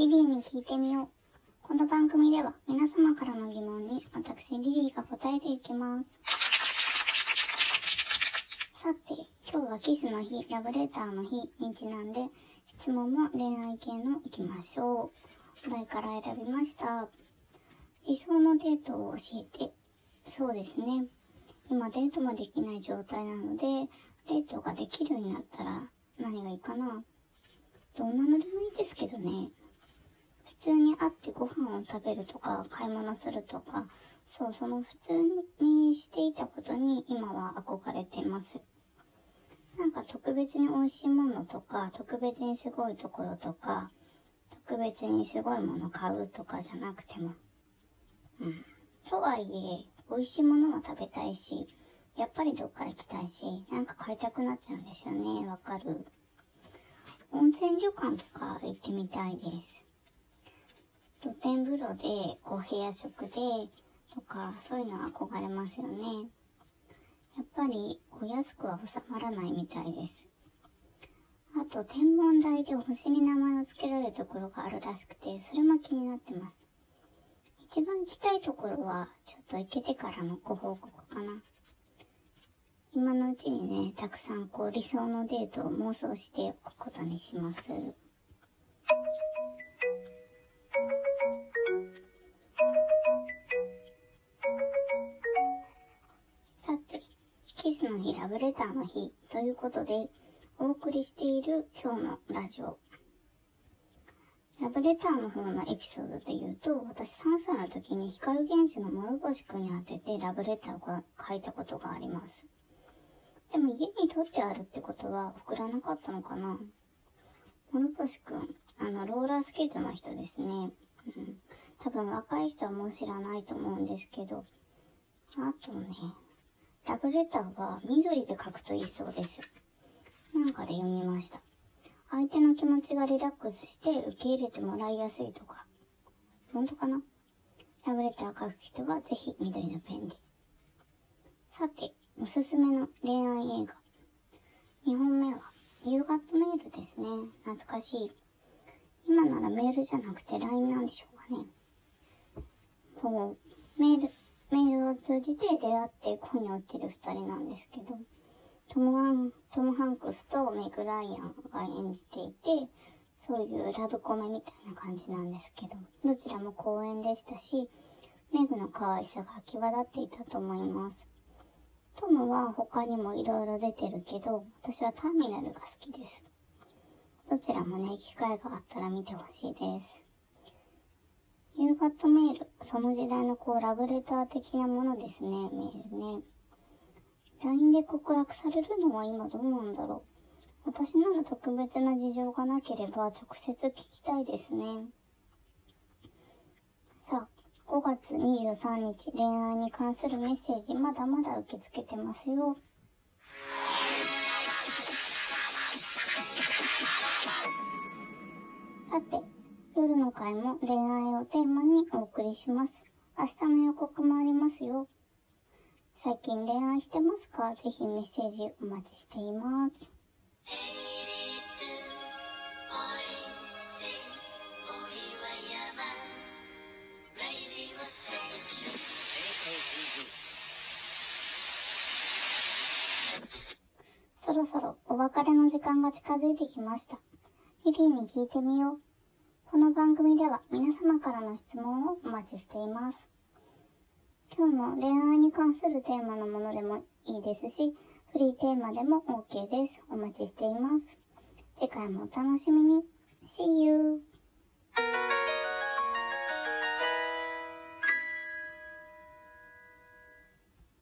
リリーに聞いてみよう。この番組では皆様からの疑問に私リリーが答えていきます。さて、今日はキスの日、ラブレターの日にちなんで、質問も恋愛系のいきましょう。お題から選びました。理想のデートを教えて。そうですね。今デートもできない状態なので、デートができるようになったら何がいいかな。どんなのでもいいですけどね。普通に会ってご飯を食べるとか、買い物するとか、そう、その普通にしていたことに今は憧れてます。なんか特別に美味しいものとか、特別にすごいところとか、特別にすごいもの買うとかじゃなくても。うん。とはいえ、美味しいものも食べたいし、やっぱりどっか行きたいし、なんか買いたくなっちゃうんですよね。わかる。温泉旅館とか行ってみたいです。天風呂で、こう部屋食で、とか、そういうのは憧れますよね。やっぱり、こう安くは収まらないみたいです。あと、天文台で星に名前を付けられるところがあるらしくて、それも気になってます。一番行きたいところは、ちょっと行けてからのご報告かな。今のうちにね、たくさんこう理想のデートを妄想しておくことにします。キスの日、ラブレターの日ということで、お送りしている今日のラジオ。ラブレターの方のエピソードで言うと、私3歳の時に光源氏の諸星くんに当ててラブレターを書いたことがあります。でも家に取ってあるってことは送らなかったのかな諸星くん、あの、ローラースケートの人ですね。うん。多分若い人はもう知らないと思うんですけど。あとね、ラブレターは緑で書くといいそうです。なんかで読みました。相手の気持ちがリラックスして受け入れてもらいやすいとか。本当かな？ラブレター書く人はぜひ緑のペンで。さて、おすすめの恋愛映画。2本目は、夕方メールですね。懐かしい。今ならメールじゃなくて LINE なんでしょうかね。こう、メール、メールを通じて出会って恋に落ちる二人なんですけど、トムハン、トムハンクスとメグライアンが演じていて、そういうラブコメみたいな感じなんですけど、どちらも公演でしたし、メグの可愛さが際立っていたと思います。トムは他にも色々出てるけど、私はターミナルが好きです。どちらもね、機会があったら見てほしいです。夕方メール、その時代のこうラブレター的なものですね、メールね。LINE で告白されるのは今どうなんだろう。私なら特別な事情がなければ直接聞きたいですね。さあ、5月23日恋愛に関するメッセージまだまだ受け付けてますよ。さて、夜の会も恋愛をテーマにお送りします。明日の予告もありますよ。最近恋愛してますか？ぜひメッセージお待ちしています。そろそろお別れの時間が近づいてきました。リリーに聞いてみよう。この番組では皆様からの質問をお待ちしています。今日の恋愛に関するテーマのものでもいいですし、フリーテーマでも OK です。お待ちしています。次回もお楽しみに。See you!